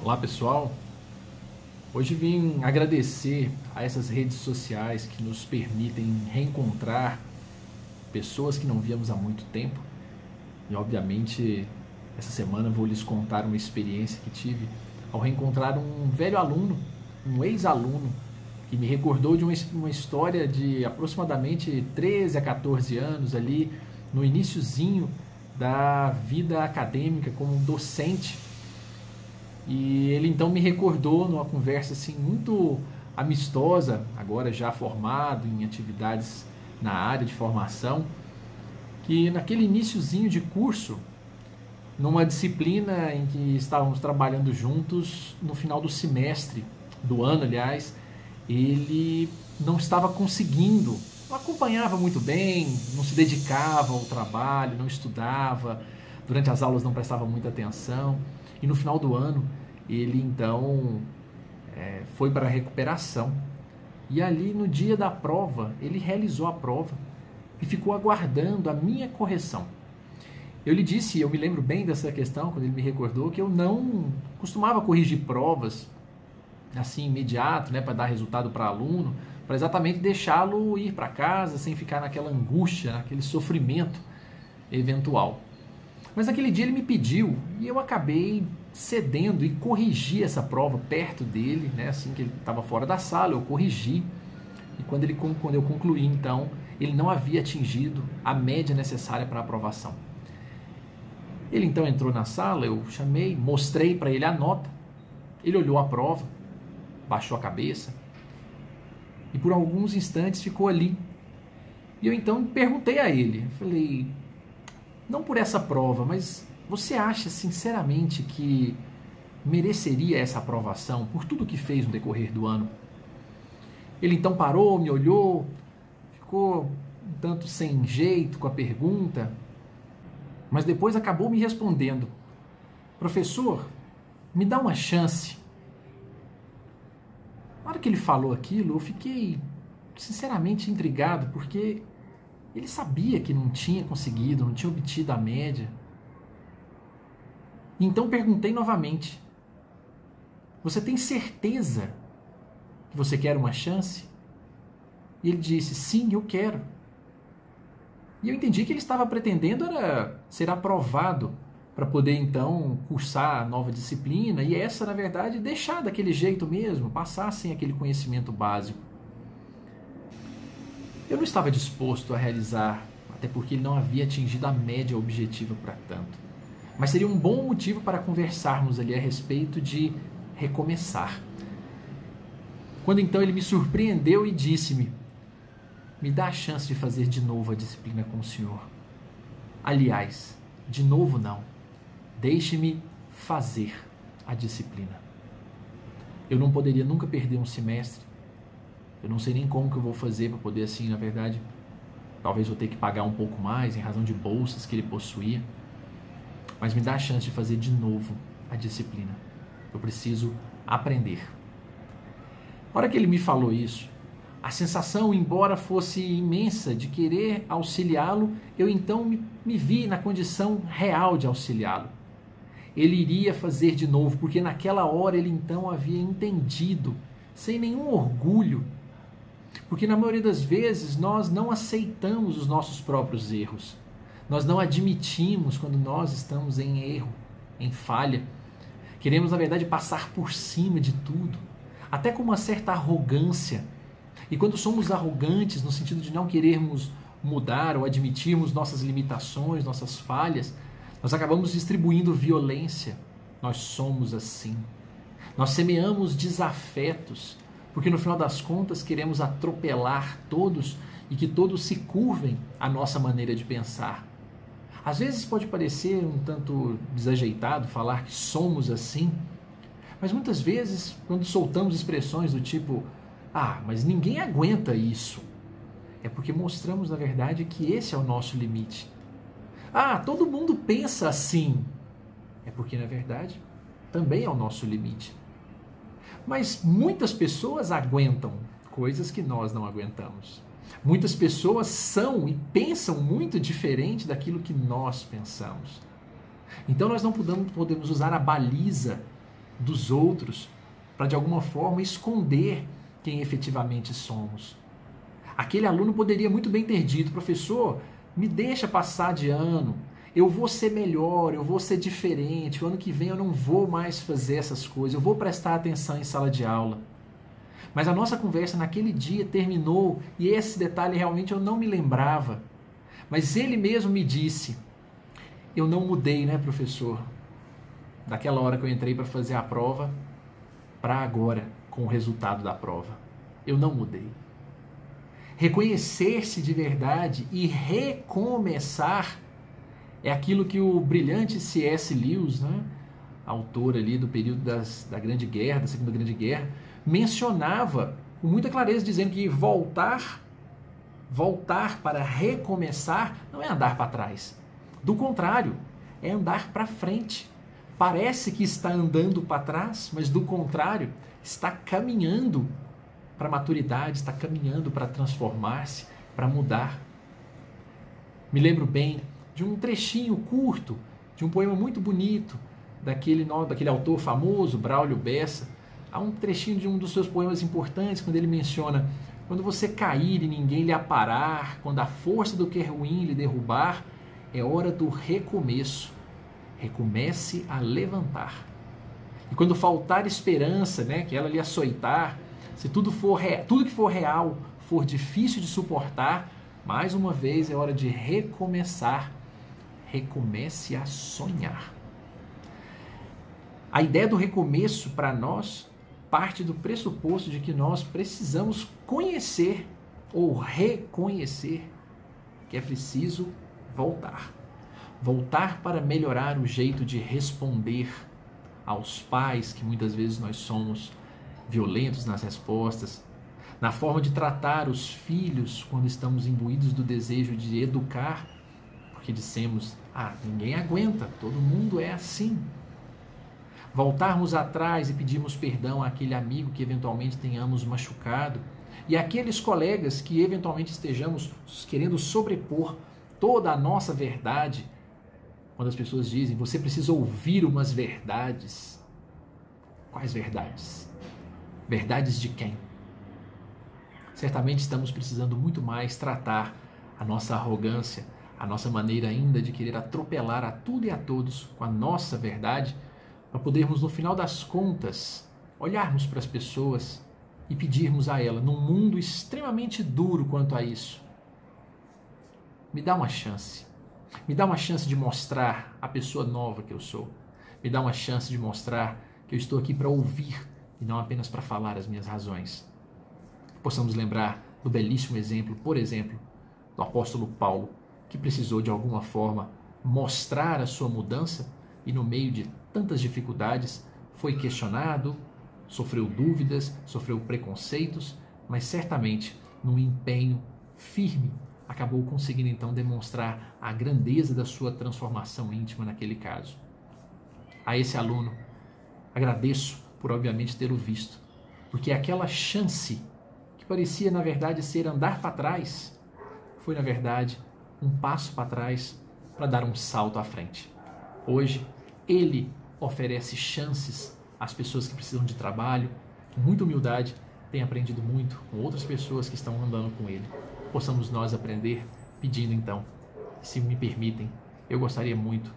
Olá pessoal, hoje vim agradecer a essas redes sociais que nos permitem reencontrar pessoas que não víamos há muito tempo. E obviamente essa semana vou lhes contar uma experiência que tive ao reencontrar um velho aluno, um ex-aluno que me recordou de uma, história de aproximadamente 13 a 14 anos ali no iníciozinho da vida acadêmica como docente e ele então me recordou numa conversa assim muito amistosa, agora já formado em atividades na área de formação, que naquele iníciozinho de curso, numa disciplina em que estávamos trabalhando juntos no final do semestre, do ano, aliás, ele não estava conseguindo, não acompanhava muito bem, não se dedicava ao trabalho, não estudava, durante as aulas não prestava muita atenção. E no final do ano, ele então é, foi para a recuperação. E ali no dia da prova, ele realizou a prova e ficou aguardando a minha correção. Eu lhe disse, eu me lembro bem dessa questão, quando ele me recordou, que eu não costumava corrigir provas assim imediato, né, para dar resultado para aluno, para exatamente deixá-lo ir para casa sem ficar naquela angústia, naquele sofrimento eventual. Mas naquele dia ele me pediu e eu acabei cedendo e corrigi essa prova perto dele, né? assim que ele estava fora da sala, eu corrigi. E quando, ele, quando eu concluí, então, ele não havia atingido a média necessária para aprovação. Ele então entrou na sala, eu chamei, mostrei para ele a nota. Ele olhou a prova, baixou a cabeça e por alguns instantes ficou ali. E eu então perguntei a ele, falei, não por essa prova, mas você acha sinceramente que mereceria essa aprovação por tudo que fez no decorrer do ano? Ele então parou, me olhou, ficou um tanto sem jeito com a pergunta, mas depois acabou me respondendo: Professor, me dá uma chance. Na hora que ele falou aquilo, eu fiquei sinceramente intrigado, porque ele sabia que não tinha conseguido, não tinha obtido a média. Então perguntei novamente: Você tem certeza que você quer uma chance? E ele disse: Sim, eu quero. E eu entendi que ele estava pretendendo era ser aprovado para poder então cursar a nova disciplina e essa, na verdade, deixar daquele jeito mesmo, passar sem aquele conhecimento básico. Eu não estava disposto a realizar, até porque ele não havia atingido a média objetiva para tanto. Mas seria um bom motivo para conversarmos ali a respeito de recomeçar. Quando então ele me surpreendeu e disse-me: Me dá a chance de fazer de novo a disciplina com o senhor. Aliás, de novo não. Deixe-me fazer a disciplina. Eu não poderia nunca perder um semestre. Eu não sei nem como que eu vou fazer para poder assim, na verdade, talvez vou ter que pagar um pouco mais em razão de bolsas que ele possuía mas me dá a chance de fazer de novo a disciplina. Eu preciso aprender. A hora que ele me falou isso, a sensação, embora fosse imensa de querer auxiliá-lo, eu então me, me vi na condição real de auxiliá-lo. Ele iria fazer de novo, porque naquela hora ele então havia entendido, sem nenhum orgulho, porque na maioria das vezes nós não aceitamos os nossos próprios erros. Nós não admitimos quando nós estamos em erro, em falha. Queremos, na verdade, passar por cima de tudo, até com uma certa arrogância. E quando somos arrogantes, no sentido de não querermos mudar ou admitirmos nossas limitações, nossas falhas, nós acabamos distribuindo violência. Nós somos assim. Nós semeamos desafetos, porque no final das contas queremos atropelar todos e que todos se curvem à nossa maneira de pensar. Às vezes pode parecer um tanto desajeitado falar que somos assim, mas muitas vezes, quando soltamos expressões do tipo, ah, mas ninguém aguenta isso, é porque mostramos na verdade que esse é o nosso limite. Ah, todo mundo pensa assim, é porque na verdade também é o nosso limite. Mas muitas pessoas aguentam coisas que nós não aguentamos. Muitas pessoas são e pensam muito diferente daquilo que nós pensamos. Então nós não podemos, usar a baliza dos outros para de alguma forma esconder quem efetivamente somos. Aquele aluno poderia muito bem ter dito, professor, me deixa passar de ano, eu vou ser melhor, eu vou ser diferente, o ano que vem eu não vou mais fazer essas coisas, eu vou prestar atenção em sala de aula. Mas a nossa conversa naquele dia terminou e esse detalhe realmente eu não me lembrava. Mas ele mesmo me disse: Eu não mudei, né, professor? Daquela hora que eu entrei para fazer a prova para agora, com o resultado da prova. Eu não mudei. Reconhecer-se de verdade e recomeçar é aquilo que o brilhante C.S. Lewis, né, autor ali do período das, da Grande Guerra, da Segunda Grande Guerra, mencionava com muita clareza, dizendo que voltar, voltar para recomeçar, não é andar para trás. Do contrário, é andar para frente. Parece que está andando para trás, mas do contrário, está caminhando para a maturidade, está caminhando para transformar-se, para mudar. Me lembro bem de um trechinho curto de um poema muito bonito daquele, daquele autor famoso, Braulio Bessa. Há um trechinho de um dos seus poemas importantes, quando ele menciona: Quando você cair e ninguém lhe aparar, quando a força do que é ruim lhe derrubar, é hora do recomeço. Recomece a levantar. E quando faltar esperança, né, que ela lhe açoitar, se tudo for tudo que for real for difícil de suportar, mais uma vez é hora de recomeçar recomece a sonhar. A ideia do recomeço para nós parte do pressuposto de que nós precisamos conhecer ou reconhecer que é preciso voltar. Voltar para melhorar o jeito de responder aos pais, que muitas vezes nós somos violentos nas respostas, na forma de tratar os filhos quando estamos imbuídos do desejo de educar porque dissemos: ah, ninguém aguenta, todo mundo é assim. Voltarmos atrás e pedirmos perdão àquele amigo que eventualmente tenhamos machucado e aqueles colegas que eventualmente estejamos querendo sobrepor toda a nossa verdade. Quando as pessoas dizem, você precisa ouvir umas verdades. Quais verdades? Verdades de quem? Certamente estamos precisando muito mais tratar a nossa arrogância, a nossa maneira ainda de querer atropelar a tudo e a todos com a nossa verdade, para podermos, no final das contas, olharmos para as pessoas e pedirmos a ela, num mundo extremamente duro quanto a isso, me dá uma chance. Me dá uma chance de mostrar a pessoa nova que eu sou. Me dá uma chance de mostrar que eu estou aqui para ouvir e não apenas para falar as minhas razões. Possamos lembrar do belíssimo exemplo, por exemplo, do apóstolo Paulo, que precisou de alguma forma mostrar a sua mudança e, no meio de tantas dificuldades, foi questionado, sofreu dúvidas, sofreu preconceitos, mas certamente, num empenho firme, acabou conseguindo então demonstrar a grandeza da sua transformação íntima naquele caso. A esse aluno, agradeço por obviamente ter o visto, porque aquela chance que parecia na verdade ser andar para trás, foi na verdade um passo para trás para dar um salto à frente. Hoje, ele oferece chances às pessoas que precisam de trabalho, com muita humildade, tem aprendido muito com outras pessoas que estão andando com ele. Possamos nós aprender pedindo então, se me permitem, eu gostaria muito,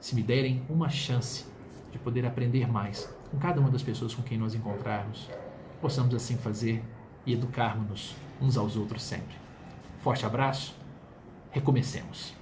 se me derem uma chance de poder aprender mais com cada uma das pessoas com quem nós encontrarmos, possamos assim fazer e educarmos-nos uns aos outros sempre. Forte abraço Recomecemos.